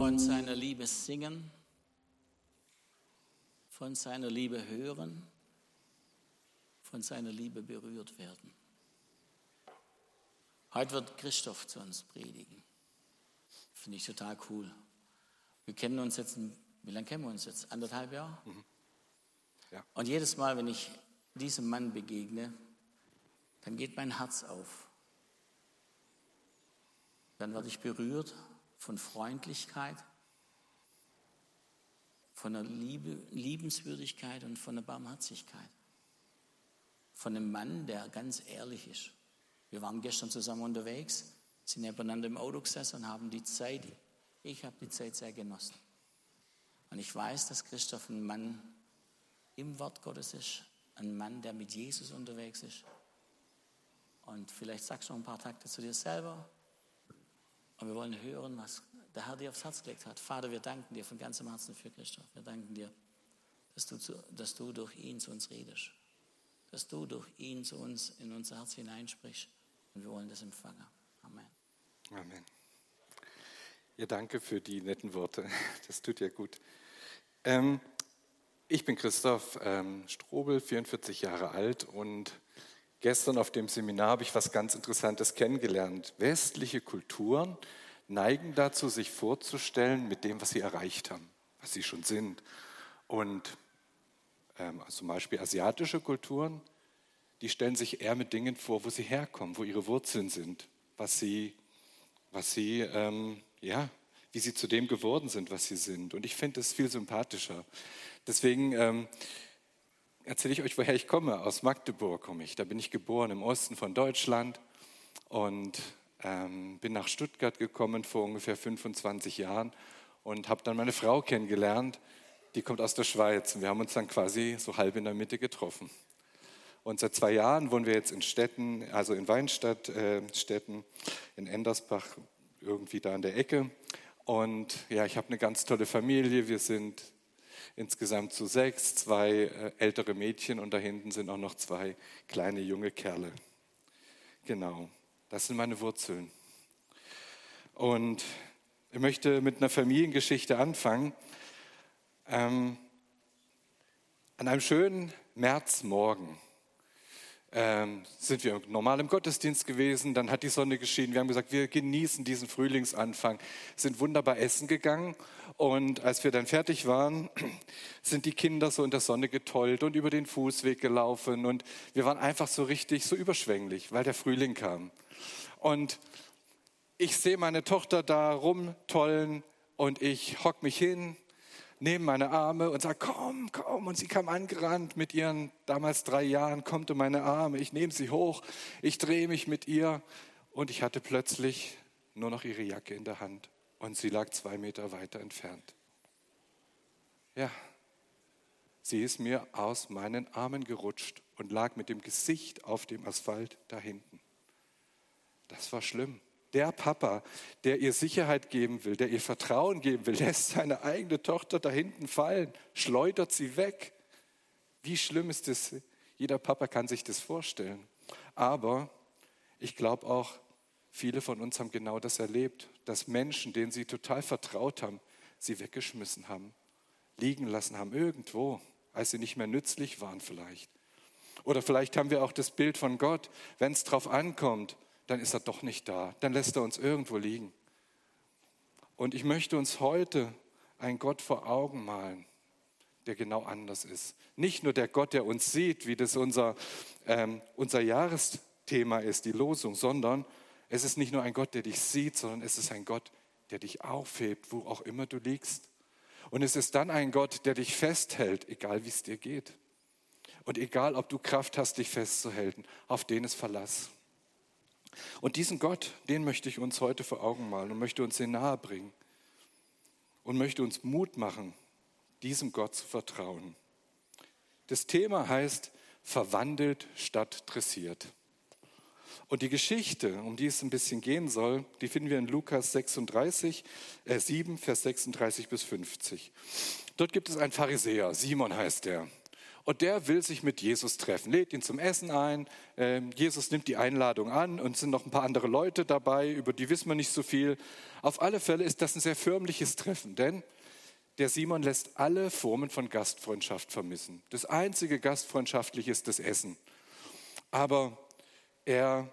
von seiner Liebe singen, von seiner Liebe hören, von seiner Liebe berührt werden. Heute wird Christoph zu uns predigen. Finde ich total cool. Wir kennen uns jetzt, wie lange kennen wir uns jetzt? Anderthalb Jahre? Mhm. Ja. Und jedes Mal, wenn ich diesem Mann begegne, dann geht mein Herz auf. Dann werde ich berührt von Freundlichkeit, von der Liebe, Liebenswürdigkeit und von der Barmherzigkeit. Von einem Mann, der ganz ehrlich ist. Wir waren gestern zusammen unterwegs, sind nebeneinander im Auto gesessen und haben die Zeit, ich habe die Zeit sehr genossen. Und ich weiß, dass Christoph ein Mann im Wort Gottes ist, ein Mann, der mit Jesus unterwegs ist. Und vielleicht sagst du noch ein paar Takte zu dir selber. Und wir wollen hören, was der Herr dir aufs Herz gelegt hat. Vater, wir danken dir von ganzem Herzen für Christoph. Wir danken dir, dass du, zu, dass du durch ihn zu uns redest. Dass du durch ihn zu uns in unser Herz hineinsprichst. Und wir wollen das empfangen. Amen. Amen. Ja, danke für die netten Worte. Das tut ja gut. Ähm, ich bin Christoph ähm, Strobel, 44 Jahre alt und gestern auf dem Seminar habe ich was ganz Interessantes kennengelernt. Westliche Kulturen neigen dazu, sich vorzustellen mit dem, was sie erreicht haben, was sie schon sind. Und ähm, also zum Beispiel asiatische Kulturen, die stellen sich eher mit Dingen vor, wo sie herkommen, wo ihre Wurzeln sind, was sie, was sie ähm, ja, wie sie zu dem geworden sind, was sie sind. Und ich finde es viel sympathischer. Deswegen ähm, erzähle ich euch, woher ich komme. Aus Magdeburg komme ich. Da bin ich geboren im Osten von Deutschland und ähm, bin nach Stuttgart gekommen vor ungefähr 25 Jahren und habe dann meine Frau kennengelernt. Die kommt aus der Schweiz. Und wir haben uns dann quasi so halb in der Mitte getroffen. Und seit zwei Jahren wohnen wir jetzt in Städten, also in Weinstadt, äh, Städten, in Endersbach, irgendwie da an der Ecke. Und ja, ich habe eine ganz tolle Familie. Wir sind insgesamt zu sechs, zwei äh, ältere Mädchen und da hinten sind auch noch zwei kleine junge Kerle. Genau, das sind meine Wurzeln. Und ich möchte mit einer Familiengeschichte anfangen. Ähm, an einem schönen Märzmorgen ähm, sind wir normal im Gottesdienst gewesen, dann hat die Sonne geschienen, wir haben gesagt, wir genießen diesen Frühlingsanfang, sind wunderbar essen gegangen. Und als wir dann fertig waren, sind die Kinder so in der Sonne getollt und über den Fußweg gelaufen. Und wir waren einfach so richtig so überschwänglich, weil der Frühling kam. Und ich sehe meine Tochter da rumtollen und ich hock mich hin nehme meine Arme und sage, komm, komm. Und sie kam angerannt mit ihren damals drei Jahren, kommt um meine Arme. Ich nehme sie hoch, ich drehe mich mit ihr und ich hatte plötzlich nur noch ihre Jacke in der Hand und sie lag zwei Meter weiter entfernt. Ja, sie ist mir aus meinen Armen gerutscht und lag mit dem Gesicht auf dem Asphalt da hinten. Das war schlimm. Der Papa, der ihr Sicherheit geben will, der ihr Vertrauen geben will, lässt seine eigene Tochter da hinten fallen, schleudert sie weg. Wie schlimm ist das? Jeder Papa kann sich das vorstellen. Aber ich glaube auch, viele von uns haben genau das erlebt, dass Menschen, denen sie total vertraut haben, sie weggeschmissen haben, liegen lassen haben, irgendwo, als sie nicht mehr nützlich waren vielleicht. Oder vielleicht haben wir auch das Bild von Gott, wenn es drauf ankommt, dann ist er doch nicht da. Dann lässt er uns irgendwo liegen. Und ich möchte uns heute einen Gott vor Augen malen, der genau anders ist. Nicht nur der Gott, der uns sieht, wie das unser, ähm, unser Jahresthema ist, die Losung, sondern es ist nicht nur ein Gott, der dich sieht, sondern es ist ein Gott, der dich aufhebt, wo auch immer du liegst. Und es ist dann ein Gott, der dich festhält, egal wie es dir geht. Und egal, ob du Kraft hast, dich festzuhalten, auf den ist Verlass. Und diesen Gott, den möchte ich uns heute vor Augen malen und möchte uns den nahe bringen und möchte uns Mut machen, diesem Gott zu vertrauen. Das Thema heißt verwandelt statt dressiert. Und die Geschichte, um die es ein bisschen gehen soll, die finden wir in Lukas 36, äh 7, Vers 36 bis 50. Dort gibt es einen Pharisäer, Simon heißt er. Und der will sich mit Jesus treffen, lädt ihn zum Essen ein. Ähm, Jesus nimmt die Einladung an und sind noch ein paar andere Leute dabei, über die wissen wir nicht so viel. Auf alle Fälle ist das ein sehr förmliches Treffen, denn der Simon lässt alle Formen von Gastfreundschaft vermissen. Das einzige Gastfreundschaftliche ist das Essen. Aber er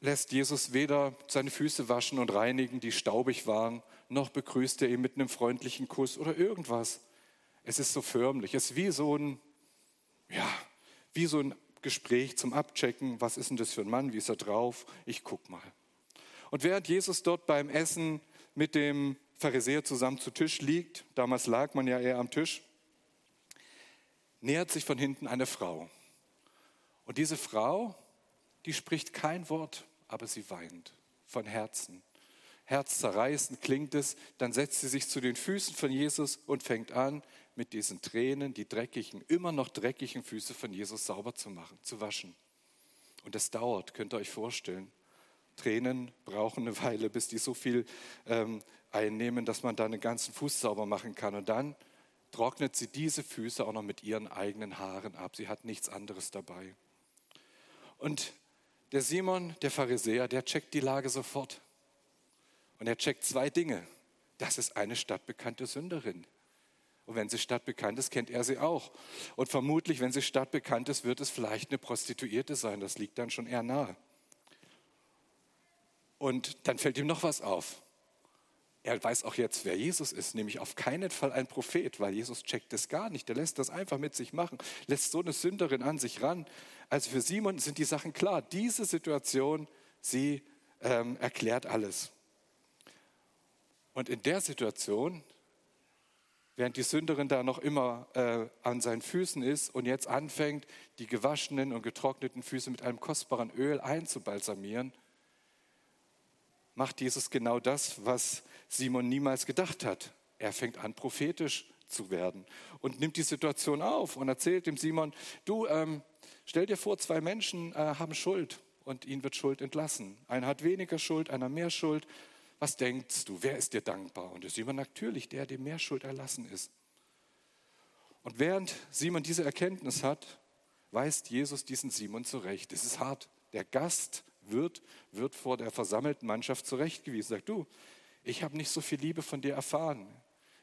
lässt Jesus weder seine Füße waschen und reinigen, die staubig waren, noch begrüßt er ihn mit einem freundlichen Kuss oder irgendwas. Es ist so förmlich. Es ist wie so ein, ja, wie so ein Gespräch zum Abchecken. Was ist denn das für ein Mann? Wie ist er drauf? Ich guck mal. Und während Jesus dort beim Essen mit dem Pharisäer zusammen zu Tisch liegt, damals lag man ja eher am Tisch, nähert sich von hinten eine Frau. Und diese Frau, die spricht kein Wort, aber sie weint von Herzen. Herzzerreißend klingt es, dann setzt sie sich zu den Füßen von Jesus und fängt an, mit diesen Tränen die dreckigen, immer noch dreckigen Füße von Jesus sauber zu machen, zu waschen. Und das dauert, könnt ihr euch vorstellen. Tränen brauchen eine Weile, bis die so viel ähm, einnehmen, dass man da einen ganzen Fuß sauber machen kann. Und dann trocknet sie diese Füße auch noch mit ihren eigenen Haaren ab. Sie hat nichts anderes dabei. Und der Simon, der Pharisäer, der checkt die Lage sofort. Und er checkt zwei Dinge. Das ist eine stadtbekannte Sünderin. Und wenn sie stadtbekannt ist, kennt er sie auch. Und vermutlich, wenn sie stadtbekannt ist, wird es vielleicht eine Prostituierte sein. Das liegt dann schon eher nahe. Und dann fällt ihm noch was auf. Er weiß auch jetzt, wer Jesus ist, nämlich auf keinen Fall ein Prophet, weil Jesus checkt das gar nicht. Der lässt das einfach mit sich machen, lässt so eine Sünderin an sich ran. Also für Simon sind die Sachen klar. Diese Situation, sie ähm, erklärt alles. Und in der Situation, während die Sünderin da noch immer äh, an seinen Füßen ist und jetzt anfängt, die gewaschenen und getrockneten Füße mit einem kostbaren Öl einzubalsamieren, macht Jesus genau das, was Simon niemals gedacht hat. Er fängt an, prophetisch zu werden und nimmt die Situation auf und erzählt dem Simon, du, ähm, stell dir vor, zwei Menschen äh, haben Schuld und ihnen wird Schuld entlassen. Einer hat weniger Schuld, einer mehr Schuld. Was denkst du, wer ist dir dankbar? Und der Simon natürlich, der, dem mehr Schuld erlassen ist. Und während Simon diese Erkenntnis hat, weist Jesus diesen Simon zurecht. Es ist hart. Der Gast wird, wird vor der versammelten Mannschaft zurechtgewiesen. Sagt, du, ich habe nicht so viel Liebe von dir erfahren.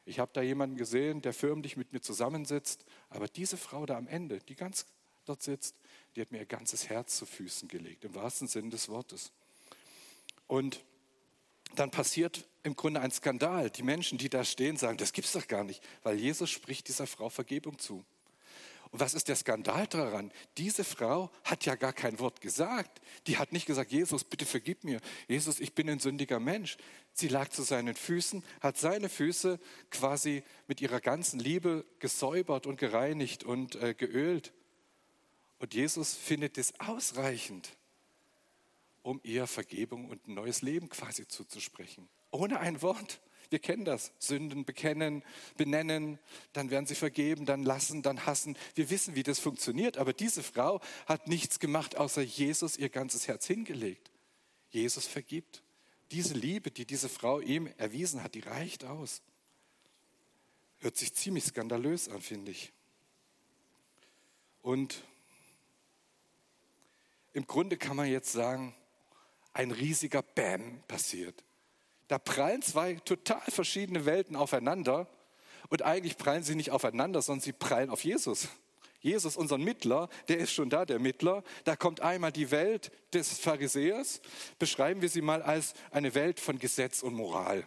Ich habe da jemanden gesehen, der förmlich mit mir zusammensitzt. Aber diese Frau da am Ende, die ganz dort sitzt, die hat mir ihr ganzes Herz zu Füßen gelegt, im wahrsten Sinne des Wortes. Und dann passiert im Grunde ein Skandal. Die Menschen, die da stehen, sagen, das gibt es doch gar nicht, weil Jesus spricht dieser Frau Vergebung zu. Und was ist der Skandal daran? Diese Frau hat ja gar kein Wort gesagt. Die hat nicht gesagt, Jesus, bitte vergib mir. Jesus, ich bin ein sündiger Mensch. Sie lag zu seinen Füßen, hat seine Füße quasi mit ihrer ganzen Liebe gesäubert und gereinigt und äh, geölt. Und Jesus findet es ausreichend, um ihr Vergebung und ein neues Leben quasi zuzusprechen. Ohne ein Wort. Wir kennen das. Sünden bekennen, benennen, dann werden sie vergeben, dann lassen, dann hassen. Wir wissen, wie das funktioniert. Aber diese Frau hat nichts gemacht, außer Jesus ihr ganzes Herz hingelegt. Jesus vergibt. Diese Liebe, die diese Frau ihm erwiesen hat, die reicht aus. Hört sich ziemlich skandalös an, finde ich. Und im Grunde kann man jetzt sagen, ein riesiger Bam passiert. Da prallen zwei total verschiedene Welten aufeinander und eigentlich prallen sie nicht aufeinander, sondern sie prallen auf Jesus. Jesus, unseren Mittler, der ist schon da, der Mittler. Da kommt einmal die Welt des Pharisäers, beschreiben wir sie mal als eine Welt von Gesetz und Moral.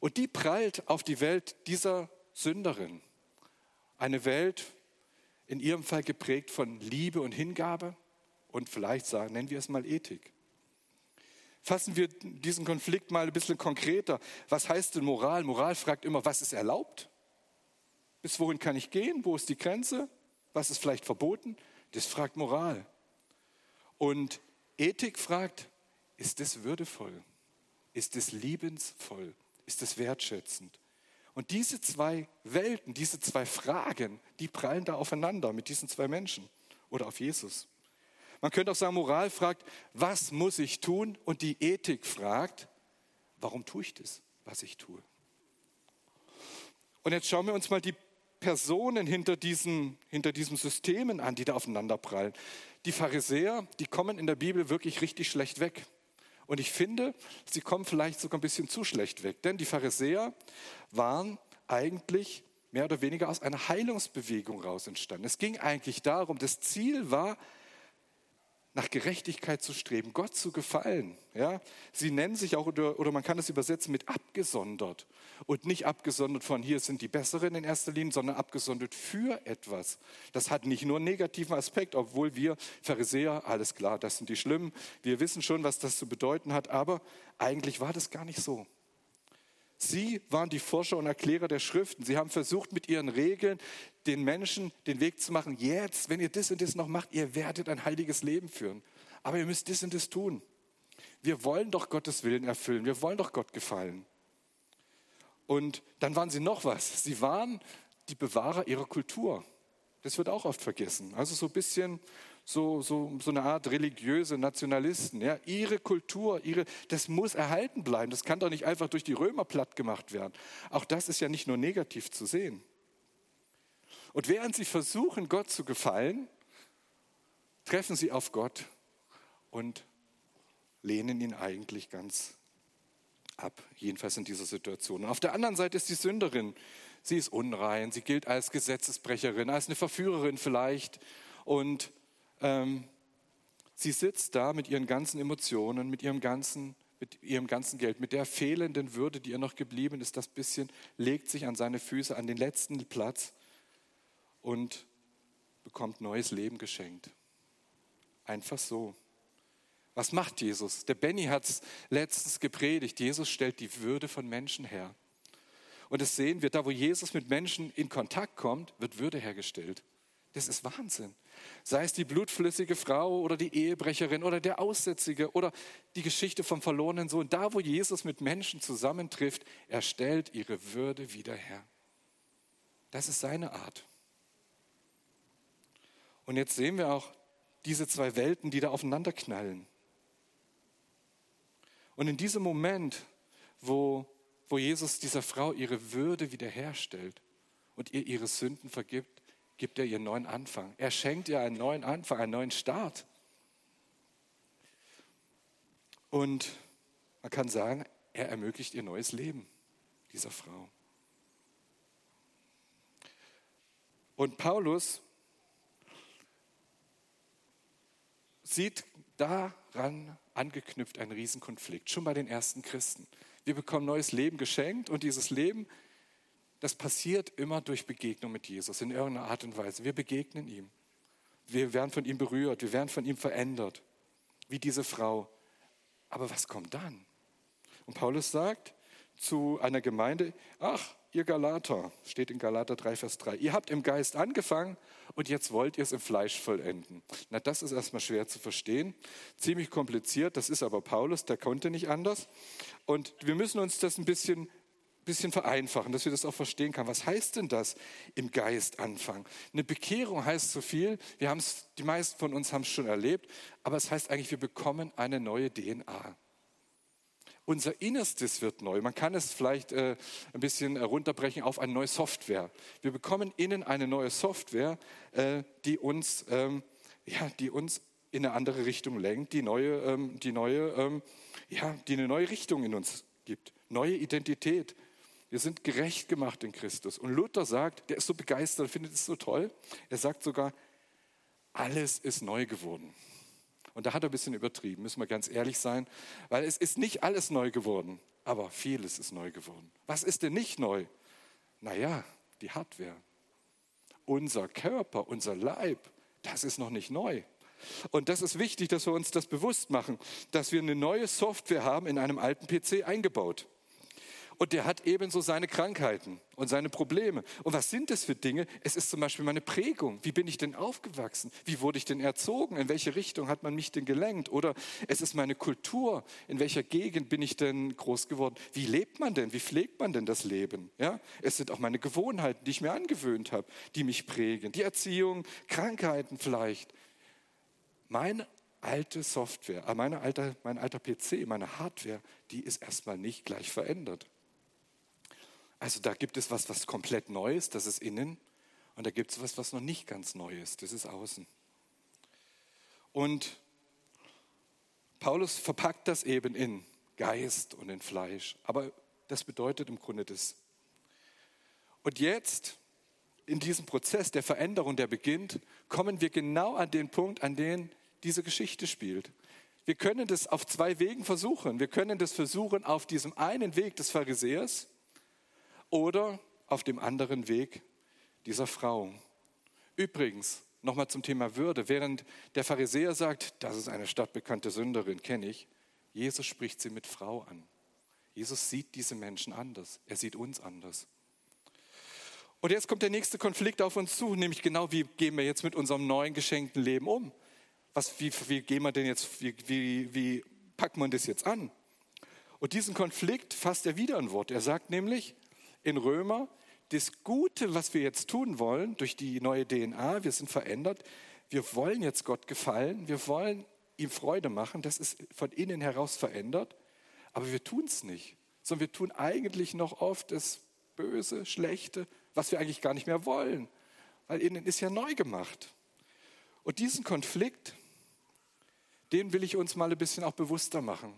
Und die prallt auf die Welt dieser Sünderin. Eine Welt in ihrem Fall geprägt von Liebe und Hingabe und vielleicht sagen, nennen wir es mal Ethik. Fassen wir diesen Konflikt mal ein bisschen konkreter. Was heißt denn Moral? Moral fragt immer, was ist erlaubt? Bis wohin kann ich gehen? Wo ist die Grenze? Was ist vielleicht verboten? Das fragt Moral. Und Ethik fragt, ist es würdevoll? Ist es liebensvoll? Ist es wertschätzend? Und diese zwei Welten, diese zwei Fragen, die prallen da aufeinander mit diesen zwei Menschen oder auf Jesus. Man könnte auch sagen, Moral fragt, was muss ich tun? Und die Ethik fragt, warum tue ich das, was ich tue? Und jetzt schauen wir uns mal die Personen hinter diesen, hinter diesen Systemen an, die da aufeinanderprallen. Die Pharisäer, die kommen in der Bibel wirklich richtig schlecht weg. Und ich finde, sie kommen vielleicht sogar ein bisschen zu schlecht weg. Denn die Pharisäer waren eigentlich mehr oder weniger aus einer Heilungsbewegung raus entstanden. Es ging eigentlich darum, das Ziel war, nach Gerechtigkeit zu streben, Gott zu gefallen. Ja? Sie nennen sich auch, oder, man kann es übersetzen mit abgesondert. Und nicht abgesondert von hier sind die Besseren in erster Linie, sondern abgesondert für etwas. Das hat nicht nur einen negativen Aspekt, obwohl wir Pharisäer, alles klar, das sind die Schlimmen. Wir wissen schon, was das zu bedeuten hat, aber eigentlich war das gar nicht so. Sie waren die Forscher und Erklärer der Schriften. Sie haben versucht, mit ihren Regeln den Menschen den Weg zu machen. Jetzt, wenn ihr das und das noch macht, ihr werdet ein heiliges Leben führen. Aber ihr müsst das und das tun. Wir wollen doch Gottes Willen erfüllen. Wir wollen doch Gott gefallen. Und dann waren sie noch was. Sie waren die Bewahrer ihrer Kultur. Das wird auch oft vergessen. Also so ein bisschen so, so, so eine Art religiöse Nationalisten. Ja? Ihre Kultur, ihre, das muss erhalten bleiben. Das kann doch nicht einfach durch die Römer platt gemacht werden. Auch das ist ja nicht nur negativ zu sehen. Und während sie versuchen, Gott zu gefallen, treffen sie auf Gott und lehnen ihn eigentlich ganz ab, jedenfalls in dieser Situation. Und auf der anderen Seite ist die Sünderin. Sie ist unrein, sie gilt als Gesetzesbrecherin, als eine Verführerin vielleicht. Und ähm, sie sitzt da mit ihren ganzen Emotionen, mit ihrem ganzen, mit ihrem ganzen Geld, mit der fehlenden Würde, die ihr noch geblieben ist, das bisschen legt sich an seine Füße, an den letzten Platz und bekommt neues Leben geschenkt. Einfach so. Was macht Jesus? Der Benny hat es letztens gepredigt. Jesus stellt die Würde von Menschen her. Und das sehen wir, da wo Jesus mit Menschen in Kontakt kommt, wird Würde hergestellt. Das ist Wahnsinn. Sei es die blutflüssige Frau oder die Ehebrecherin oder der Aussätzige oder die Geschichte vom verlorenen Sohn. Da, wo Jesus mit Menschen zusammentrifft, er stellt ihre Würde wieder her. Das ist seine Art. Und jetzt sehen wir auch diese zwei Welten, die da aufeinanderknallen. Und in diesem Moment, wo, wo Jesus dieser Frau ihre Würde wiederherstellt und ihr ihre Sünden vergibt, gibt er ihr einen neuen Anfang. Er schenkt ihr einen neuen Anfang, einen neuen Start. Und man kann sagen, er ermöglicht ihr neues Leben, dieser Frau. Und Paulus sieht daran angeknüpft einen Riesenkonflikt, schon bei den ersten Christen. Wir bekommen neues Leben geschenkt und dieses Leben das passiert immer durch Begegnung mit Jesus in irgendeiner Art und Weise. Wir begegnen ihm. Wir werden von ihm berührt, wir werden von ihm verändert, wie diese Frau. Aber was kommt dann? Und Paulus sagt zu einer Gemeinde, ach, ihr Galater, steht in Galater 3, Vers 3, ihr habt im Geist angefangen und jetzt wollt ihr es im Fleisch vollenden. Na, das ist erstmal schwer zu verstehen, ziemlich kompliziert, das ist aber Paulus, der konnte nicht anders. Und wir müssen uns das ein bisschen bisschen vereinfachen, dass wir das auch verstehen können. Was heißt denn das im Geist anfangen? Eine Bekehrung heißt so viel, wir haben es, die meisten von uns haben es schon erlebt, aber es heißt eigentlich, wir bekommen eine neue DNA. Unser Innerstes wird neu. Man kann es vielleicht äh, ein bisschen herunterbrechen auf eine neue Software. Wir bekommen innen eine neue Software, äh, die uns, ähm, ja, die uns in eine andere Richtung lenkt, die neue, ähm, die neue, ähm, ja, die eine neue Richtung in uns gibt, neue Identität, wir sind gerecht gemacht in Christus. Und Luther sagt, der ist so begeistert, findet es so toll. Er sagt sogar, alles ist neu geworden. Und da hat er ein bisschen übertrieben, müssen wir ganz ehrlich sein, weil es ist nicht alles neu geworden, aber vieles ist neu geworden. Was ist denn nicht neu? Naja, die Hardware. Unser Körper, unser Leib, das ist noch nicht neu. Und das ist wichtig, dass wir uns das bewusst machen, dass wir eine neue Software haben in einem alten PC eingebaut. Und der hat ebenso seine Krankheiten und seine Probleme. Und was sind das für Dinge? Es ist zum Beispiel meine Prägung. Wie bin ich denn aufgewachsen? Wie wurde ich denn erzogen? In welche Richtung hat man mich denn gelenkt? Oder es ist meine Kultur. In welcher Gegend bin ich denn groß geworden? Wie lebt man denn? Wie pflegt man denn das Leben? Ja? Es sind auch meine Gewohnheiten, die ich mir angewöhnt habe, die mich prägen. Die Erziehung, Krankheiten vielleicht. Meine alte Software, äh, meine alte, mein alter PC, meine Hardware, die ist erstmal nicht gleich verändert. Also da gibt es was, was komplett Neues, das ist innen. Und da gibt es was, was noch nicht ganz neu ist. Das ist außen. Und Paulus verpackt das eben in Geist und in Fleisch. Aber das bedeutet im Grunde das. Und jetzt, in diesem Prozess der Veränderung, der beginnt, kommen wir genau an den Punkt, an den diese Geschichte spielt. Wir können das auf zwei Wegen versuchen. Wir können das versuchen auf diesem einen Weg des Pharisäers oder auf dem anderen Weg dieser Frau. Übrigens, nochmal zum Thema Würde. Während der Pharisäer sagt, das ist eine stadtbekannte Sünderin, kenne ich, Jesus spricht sie mit Frau an. Jesus sieht diese Menschen anders. Er sieht uns anders. Und jetzt kommt der nächste Konflikt auf uns zu, nämlich genau, wie gehen wir jetzt mit unserem neuen geschenkten Leben um? Was, wie, wie gehen wir denn jetzt, wie, wie, wie packt man das jetzt an? Und diesen Konflikt fasst er wieder ein Wort. Er sagt nämlich in Römer, das Gute, was wir jetzt tun wollen durch die neue DNA, wir sind verändert, wir wollen jetzt Gott gefallen, wir wollen ihm Freude machen, das ist von innen heraus verändert, aber wir tun es nicht, sondern wir tun eigentlich noch oft das Böse, Schlechte, was wir eigentlich gar nicht mehr wollen, weil innen ist ja neu gemacht. Und diesen Konflikt, den will ich uns mal ein bisschen auch bewusster machen.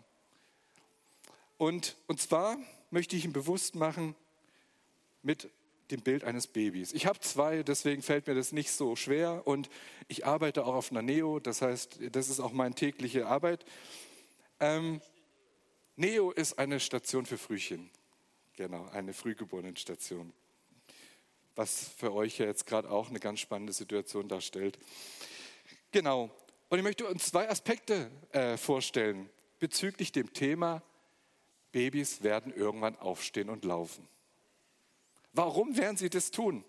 Und, und zwar möchte ich ihn bewusst machen mit dem Bild eines Babys. Ich habe zwei, deswegen fällt mir das nicht so schwer und ich arbeite auch auf einer Neo, das heißt, das ist auch meine tägliche Arbeit. Ähm, Neo ist eine Station für Frühchen, genau, eine Frühgeborenenstation, was für euch ja jetzt gerade auch eine ganz spannende Situation darstellt. Genau, und ich möchte uns zwei Aspekte äh, vorstellen bezüglich dem Thema, Babys werden irgendwann aufstehen und laufen. Warum werden sie das tun?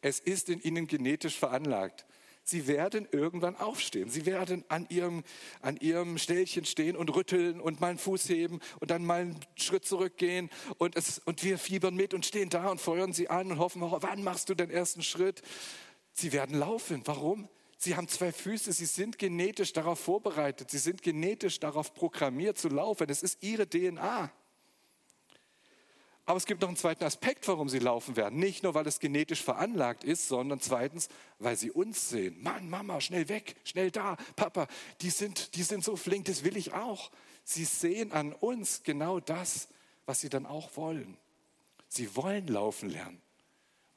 Es ist in ihnen genetisch veranlagt. Sie werden irgendwann aufstehen. Sie werden an ihrem, an ihrem Stellchen stehen und rütteln und mal einen Fuß heben und dann mal einen Schritt zurückgehen. Und, es, und wir fiebern mit und stehen da und feuern sie an und hoffen, oh, wann machst du den ersten Schritt? Sie werden laufen. Warum? Sie haben zwei Füße, sie sind genetisch darauf vorbereitet, sie sind genetisch darauf programmiert zu laufen. Es ist ihre DNA. Aber es gibt noch einen zweiten Aspekt, warum sie laufen werden. Nicht nur, weil es genetisch veranlagt ist, sondern zweitens, weil sie uns sehen. Mann, Mama, schnell weg, schnell da, Papa, die sind, die sind so flink, das will ich auch. Sie sehen an uns genau das, was sie dann auch wollen. Sie wollen laufen lernen,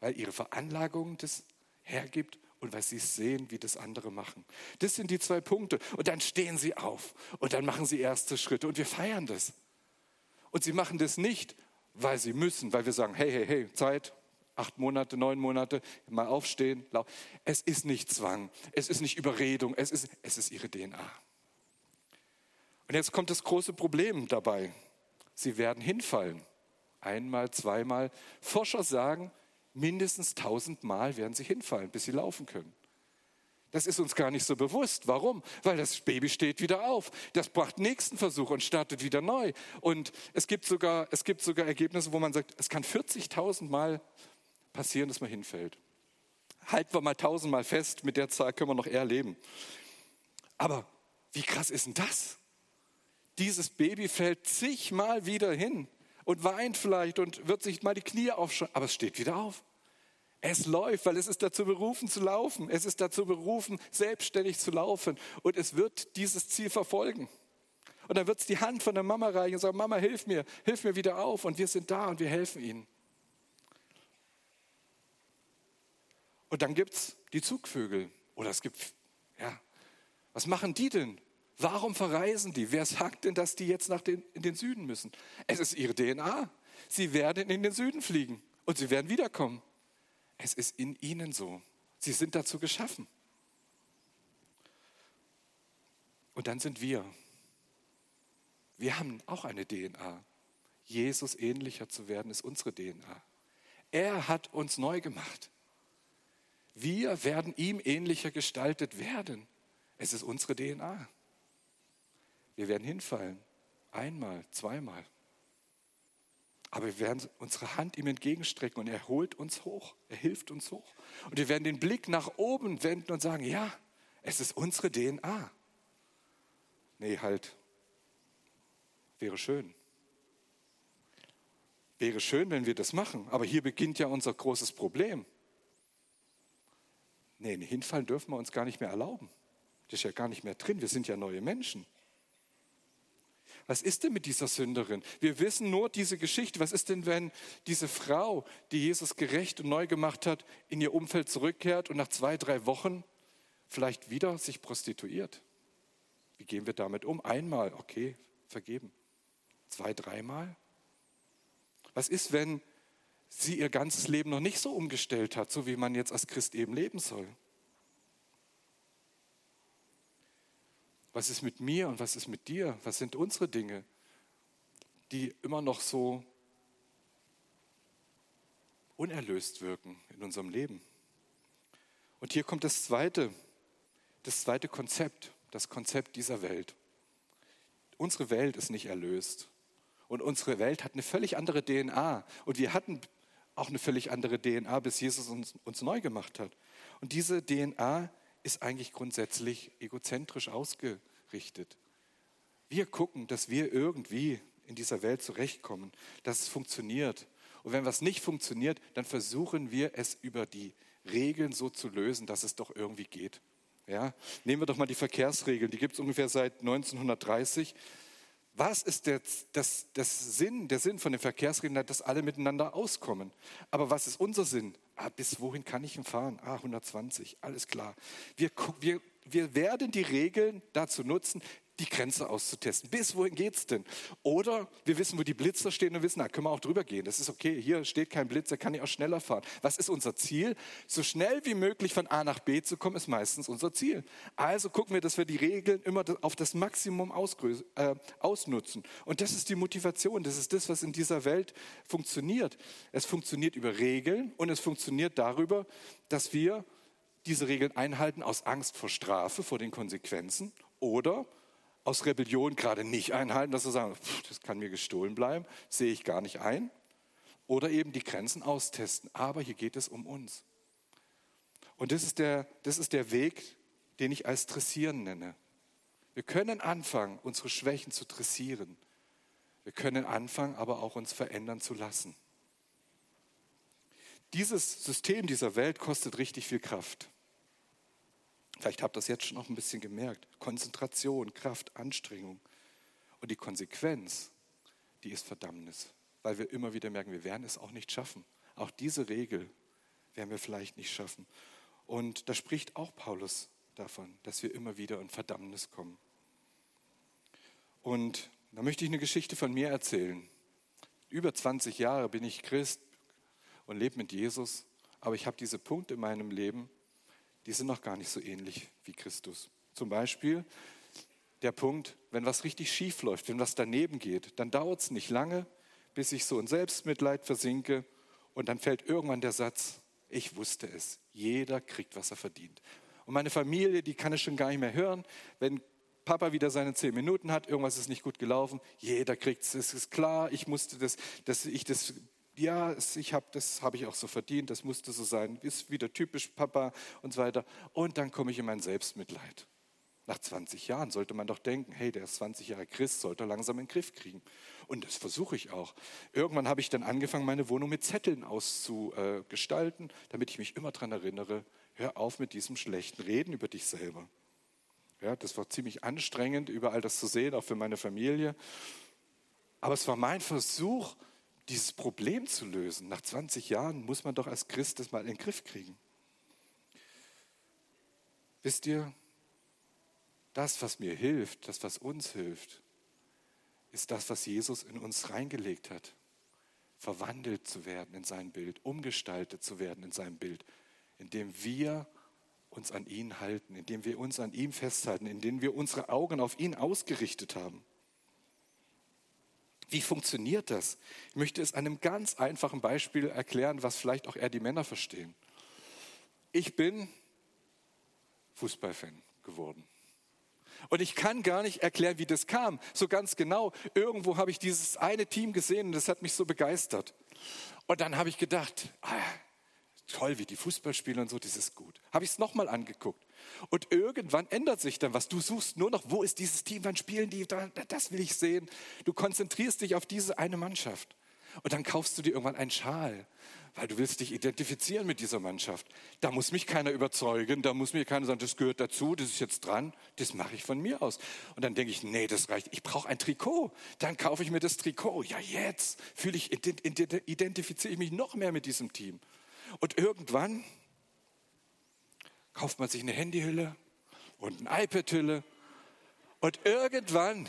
weil ihre Veranlagung das hergibt und weil sie sehen, wie das andere machen. Das sind die zwei Punkte. Und dann stehen sie auf und dann machen sie erste Schritte und wir feiern das. Und sie machen das nicht, weil sie müssen, weil wir sagen, hey, hey, hey, Zeit, acht Monate, neun Monate, mal aufstehen. Es ist nicht Zwang, es ist nicht Überredung, es ist, es ist ihre DNA. Und jetzt kommt das große Problem dabei. Sie werden hinfallen. Einmal, zweimal. Forscher sagen, mindestens tausendmal werden sie hinfallen, bis sie laufen können. Das ist uns gar nicht so bewusst. Warum? Weil das Baby steht wieder auf. Das braucht nächsten Versuch und startet wieder neu. Und es gibt sogar, es gibt sogar Ergebnisse, wo man sagt, es kann 40.000 Mal passieren, dass man hinfällt. Halten wir mal tausendmal fest, mit der Zahl können wir noch eher leben. Aber wie krass ist denn das? Dieses Baby fällt zigmal wieder hin und weint vielleicht und wird sich mal die Knie aufschreien, aber es steht wieder auf. Es läuft, weil es ist dazu berufen zu laufen. Es ist dazu berufen, selbstständig zu laufen. Und es wird dieses Ziel verfolgen. Und dann wird es die Hand von der Mama reichen und sagen, Mama, hilf mir, hilf mir wieder auf. Und wir sind da und wir helfen ihnen. Und dann gibt es die Zugvögel. Oder es gibt, ja, was machen die denn? Warum verreisen die? Wer sagt denn, dass die jetzt nach den, in den Süden müssen? Es ist ihre DNA. Sie werden in den Süden fliegen und sie werden wiederkommen. Es ist in ihnen so. Sie sind dazu geschaffen. Und dann sind wir. Wir haben auch eine DNA. Jesus ähnlicher zu werden ist unsere DNA. Er hat uns neu gemacht. Wir werden ihm ähnlicher gestaltet werden. Es ist unsere DNA. Wir werden hinfallen. Einmal, zweimal. Aber wir werden unsere Hand ihm entgegenstrecken und er holt uns hoch. Er hilft uns hoch. Und wir werden den Blick nach oben wenden und sagen, ja, es ist unsere DNA. Nee, halt. Wäre schön. Wäre schön, wenn wir das machen. Aber hier beginnt ja unser großes Problem. Nee, hinfallen dürfen wir uns gar nicht mehr erlauben. Das ist ja gar nicht mehr drin. Wir sind ja neue Menschen. Was ist denn mit dieser Sünderin? Wir wissen nur diese Geschichte. Was ist denn, wenn diese Frau, die Jesus gerecht und neu gemacht hat, in ihr Umfeld zurückkehrt und nach zwei, drei Wochen vielleicht wieder sich prostituiert? Wie gehen wir damit um? Einmal, okay, vergeben. Zwei, dreimal? Was ist, wenn sie ihr ganzes Leben noch nicht so umgestellt hat, so wie man jetzt als Christ eben leben soll? Was ist mit mir und was ist mit dir? Was sind unsere Dinge, die immer noch so unerlöst wirken in unserem Leben? Und hier kommt das zweite, das zweite Konzept, das Konzept dieser Welt. Unsere Welt ist nicht erlöst. Und unsere Welt hat eine völlig andere DNA. Und wir hatten auch eine völlig andere DNA, bis Jesus uns, uns neu gemacht hat. Und diese DNA ist eigentlich grundsätzlich egozentrisch ausgerichtet. Wir gucken, dass wir irgendwie in dieser Welt zurechtkommen, dass es funktioniert. Und wenn was nicht funktioniert, dann versuchen wir es über die Regeln so zu lösen, dass es doch irgendwie geht. Ja? Nehmen wir doch mal die Verkehrsregeln, die gibt es ungefähr seit 1930. Was ist der, das, das Sinn, der Sinn von den Verkehrsregeln, dass alle miteinander auskommen? Aber was ist unser Sinn? Ah, bis wohin kann ich ihn fahren? Ah, 120, alles klar. Wir, wir, wir werden die Regeln dazu nutzen, die Grenze auszutesten. Bis wohin geht es denn? Oder wir wissen, wo die Blitzer stehen und wissen, da können wir auch drüber gehen. Das ist okay, hier steht kein Blitzer, kann ich auch schneller fahren. Was ist unser Ziel? So schnell wie möglich von A nach B zu kommen, ist meistens unser Ziel. Also gucken wir, dass wir die Regeln immer auf das Maximum äh, ausnutzen. Und das ist die Motivation, das ist das, was in dieser Welt funktioniert. Es funktioniert über Regeln und es funktioniert darüber, dass wir diese Regeln einhalten aus Angst vor Strafe, vor den Konsequenzen oder aus Rebellion gerade nicht einhalten, dass sie sagen, das kann mir gestohlen bleiben, sehe ich gar nicht ein. Oder eben die Grenzen austesten. Aber hier geht es um uns. Und das ist der, das ist der Weg, den ich als Dressieren nenne. Wir können anfangen, unsere Schwächen zu dressieren. Wir können anfangen, aber auch uns verändern zu lassen. Dieses System dieser Welt kostet richtig viel Kraft. Vielleicht habt ihr das jetzt schon noch ein bisschen gemerkt. Konzentration, Kraft, Anstrengung. Und die Konsequenz, die ist Verdammnis. Weil wir immer wieder merken, wir werden es auch nicht schaffen. Auch diese Regel werden wir vielleicht nicht schaffen. Und da spricht auch Paulus davon, dass wir immer wieder in Verdammnis kommen. Und da möchte ich eine Geschichte von mir erzählen. Über 20 Jahre bin ich Christ und lebe mit Jesus, aber ich habe diese Punkte in meinem Leben, die sind noch gar nicht so ähnlich wie Christus. Zum Beispiel der Punkt, wenn was richtig schief läuft, wenn was daneben geht, dann dauert es nicht lange, bis ich so in Selbstmitleid versinke und dann fällt irgendwann der Satz, ich wusste es, jeder kriegt, was er verdient. Und meine Familie, die kann es schon gar nicht mehr hören, wenn Papa wieder seine zehn Minuten hat, irgendwas ist nicht gut gelaufen, jeder kriegt es, es ist klar, ich musste das, dass ich das ja, ich hab, das habe ich auch so verdient, das musste so sein, ist wieder typisch Papa und so weiter. Und dann komme ich in mein Selbstmitleid. Nach 20 Jahren sollte man doch denken, hey, der ist 20 Jahre Christ, sollte langsam in den Griff kriegen. Und das versuche ich auch. Irgendwann habe ich dann angefangen, meine Wohnung mit Zetteln auszugestalten, damit ich mich immer daran erinnere, hör auf mit diesem schlechten Reden über dich selber. Ja, das war ziemlich anstrengend, überall das zu sehen, auch für meine Familie. Aber es war mein Versuch, dieses Problem zu lösen. Nach 20 Jahren muss man doch als Christ das mal in den Griff kriegen. Wisst ihr, das, was mir hilft, das, was uns hilft, ist das, was Jesus in uns reingelegt hat. Verwandelt zu werden in sein Bild, umgestaltet zu werden in sein Bild, indem wir uns an ihn halten, indem wir uns an ihm festhalten, indem wir unsere Augen auf ihn ausgerichtet haben. Wie funktioniert das? Ich möchte es an einem ganz einfachen Beispiel erklären, was vielleicht auch eher die Männer verstehen. Ich bin Fußballfan geworden. Und ich kann gar nicht erklären, wie das kam. So ganz genau. Irgendwo habe ich dieses eine Team gesehen und das hat mich so begeistert. Und dann habe ich gedacht, ah, toll, wie die Fußball spielen und so, das ist gut. Habe ich es nochmal angeguckt. Und irgendwann ändert sich dann was. Du suchst nur noch, wo ist dieses Team, wann spielen die, das will ich sehen. Du konzentrierst dich auf diese eine Mannschaft. Und dann kaufst du dir irgendwann einen Schal weil du willst dich identifizieren mit dieser Mannschaft. Da muss mich keiner überzeugen, da muss mir keiner sagen, das gehört dazu, das ist jetzt dran, das mache ich von mir aus. Und dann denke ich, nee, das reicht, ich brauche ein Trikot. Dann kaufe ich mir das Trikot. Ja, jetzt fühle ich, identifiziere ich mich noch mehr mit diesem Team. Und irgendwann kauft man sich eine Handyhülle und eine iPad-Hülle. Und irgendwann,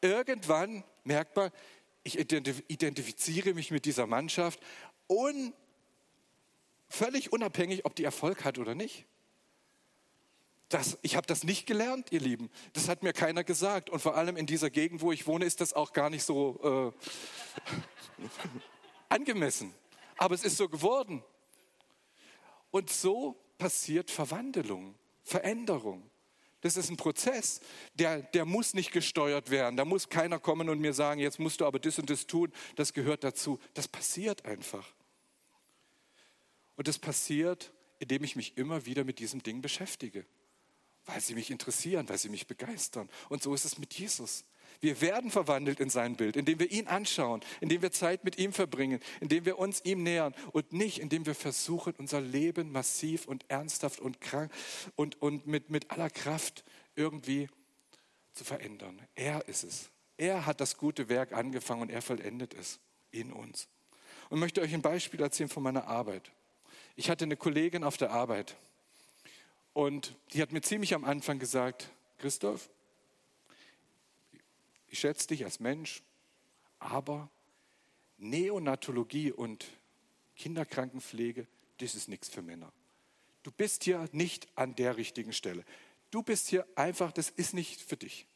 irgendwann merkt man, ich identifiziere mich mit dieser Mannschaft und völlig unabhängig, ob die Erfolg hat oder nicht. Das, ich habe das nicht gelernt, ihr Lieben. Das hat mir keiner gesagt. Und vor allem in dieser Gegend, wo ich wohne, ist das auch gar nicht so äh, angemessen. Aber es ist so geworden. Und so passiert Verwandlung, Veränderung. Das ist ein Prozess, der, der muss nicht gesteuert werden. Da muss keiner kommen und mir sagen, jetzt musst du aber das und das tun, das gehört dazu. Das passiert einfach. Und das passiert, indem ich mich immer wieder mit diesem Ding beschäftige, weil sie mich interessieren, weil sie mich begeistern. Und so ist es mit Jesus. Wir werden verwandelt in sein Bild, indem wir ihn anschauen, indem wir Zeit mit ihm verbringen, indem wir uns ihm nähern und nicht, indem wir versuchen, unser Leben massiv und ernsthaft und krank und, und mit, mit aller Kraft irgendwie zu verändern. Er ist es. Er hat das gute Werk angefangen und er vollendet es in uns. Und möchte euch ein Beispiel erzählen von meiner Arbeit. Ich hatte eine Kollegin auf der Arbeit und die hat mir ziemlich am Anfang gesagt, Christoph, ich schätze dich als Mensch, aber Neonatologie und Kinderkrankenpflege, das ist nichts für Männer. Du bist hier nicht an der richtigen Stelle. Du bist hier einfach, das ist nicht für dich.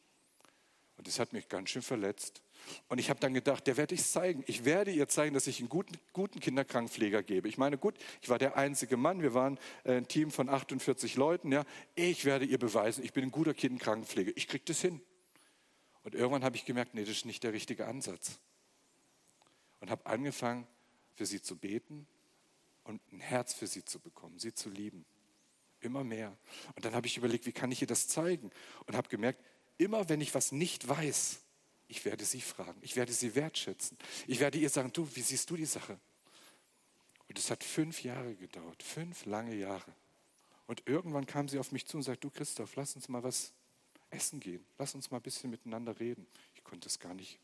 Und das hat mich ganz schön verletzt. Und ich habe dann gedacht, der werde ich zeigen. Ich werde ihr zeigen, dass ich einen guten, guten Kinderkrankenpfleger gebe. Ich meine, gut, ich war der einzige Mann. Wir waren äh, ein Team von 48 Leuten. Ja. Ich werde ihr beweisen, ich bin ein guter Kinderkrankenpfleger. Ich kriege das hin. Und irgendwann habe ich gemerkt, nee, das ist nicht der richtige Ansatz. Und habe angefangen, für sie zu beten und ein Herz für sie zu bekommen, sie zu lieben. Immer mehr. Und dann habe ich überlegt, wie kann ich ihr das zeigen? Und habe gemerkt, immer wenn ich was nicht weiß, ich werde sie fragen, ich werde sie wertschätzen. Ich werde ihr sagen, du, wie siehst du die Sache? Und es hat fünf Jahre gedauert, fünf lange Jahre. Und irgendwann kam sie auf mich zu und sagte, du Christoph, lass uns mal was essen gehen. Lass uns mal ein bisschen miteinander reden. Ich konnte es gar nicht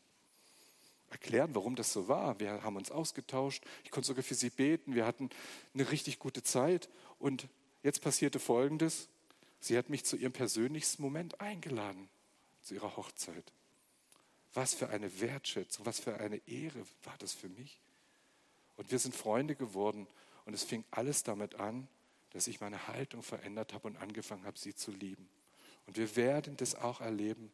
erklären, warum das so war. Wir haben uns ausgetauscht. Ich konnte sogar für sie beten. Wir hatten eine richtig gute Zeit. Und jetzt passierte Folgendes. Sie hat mich zu ihrem persönlichsten Moment eingeladen, zu ihrer Hochzeit. Was für eine Wertschätzung, was für eine Ehre war das für mich. Und wir sind Freunde geworden. Und es fing alles damit an, dass ich meine Haltung verändert habe und angefangen habe, sie zu lieben. Und wir werden das auch erleben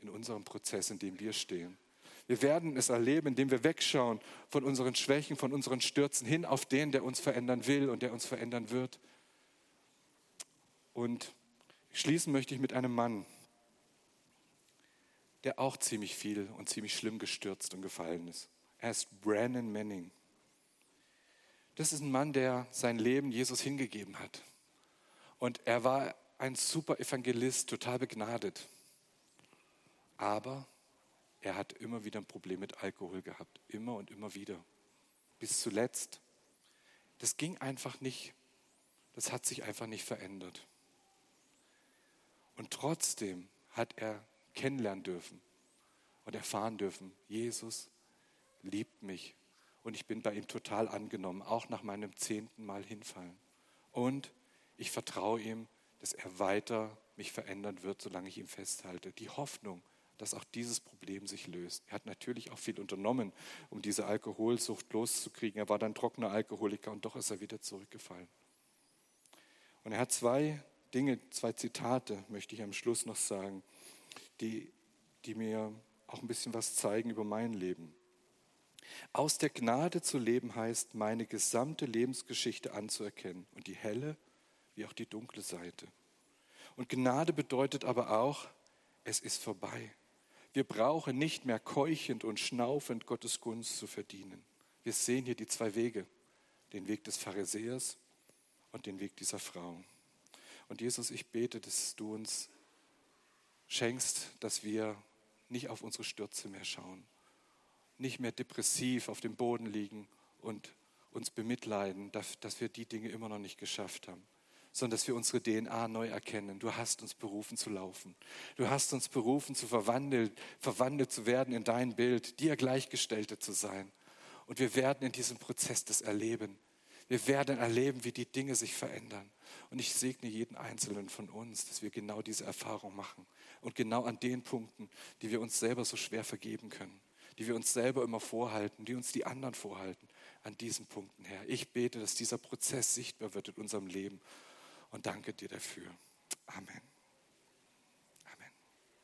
in unserem Prozess, in dem wir stehen. Wir werden es erleben, indem wir wegschauen von unseren Schwächen, von unseren Stürzen hin auf den, der uns verändern will und der uns verändern wird. Und schließen möchte ich mit einem Mann, der auch ziemlich viel und ziemlich schlimm gestürzt und gefallen ist. Er ist Brandon Manning. Das ist ein Mann, der sein Leben Jesus hingegeben hat. Und er war ein super Evangelist, total begnadet. Aber er hat immer wieder ein Problem mit Alkohol gehabt. Immer und immer wieder. Bis zuletzt. Das ging einfach nicht. Das hat sich einfach nicht verändert. Und trotzdem hat er kennenlernen dürfen und erfahren dürfen, Jesus liebt mich. Und ich bin bei ihm total angenommen, auch nach meinem zehnten Mal hinfallen. Und ich vertraue ihm dass er weiter mich verändern wird, solange ich ihm festhalte. Die Hoffnung, dass auch dieses Problem sich löst. Er hat natürlich auch viel unternommen, um diese Alkoholsucht loszukriegen. Er war dann trockener Alkoholiker und doch ist er wieder zurückgefallen. Und er hat zwei Dinge, zwei Zitate, möchte ich am Schluss noch sagen, die, die mir auch ein bisschen was zeigen über mein Leben. Aus der Gnade zu leben heißt, meine gesamte Lebensgeschichte anzuerkennen und die helle wie auch die dunkle Seite. Und Gnade bedeutet aber auch, es ist vorbei. Wir brauchen nicht mehr keuchend und schnaufend Gottes Gunst zu verdienen. Wir sehen hier die zwei Wege, den Weg des Pharisäers und den Weg dieser Frau. Und Jesus, ich bete, dass du uns schenkst, dass wir nicht auf unsere Stürze mehr schauen, nicht mehr depressiv auf dem Boden liegen und uns bemitleiden, dass, wir die Dinge immer noch nicht geschafft haben sondern dass wir unsere DNA neu erkennen. Du hast uns berufen zu laufen. Du hast uns berufen zu verwandelt, verwandelt zu werden in dein Bild, dir Gleichgestellte zu sein. Und wir werden in diesem Prozess das erleben. Wir werden erleben, wie die Dinge sich verändern. Und ich segne jeden Einzelnen von uns, dass wir genau diese Erfahrung machen. Und genau an den Punkten, die wir uns selber so schwer vergeben können, die wir uns selber immer vorhalten, die uns die anderen vorhalten, an diesen Punkten, Herr. Ich bete, dass dieser Prozess sichtbar wird in unserem Leben und danke dir dafür. Amen.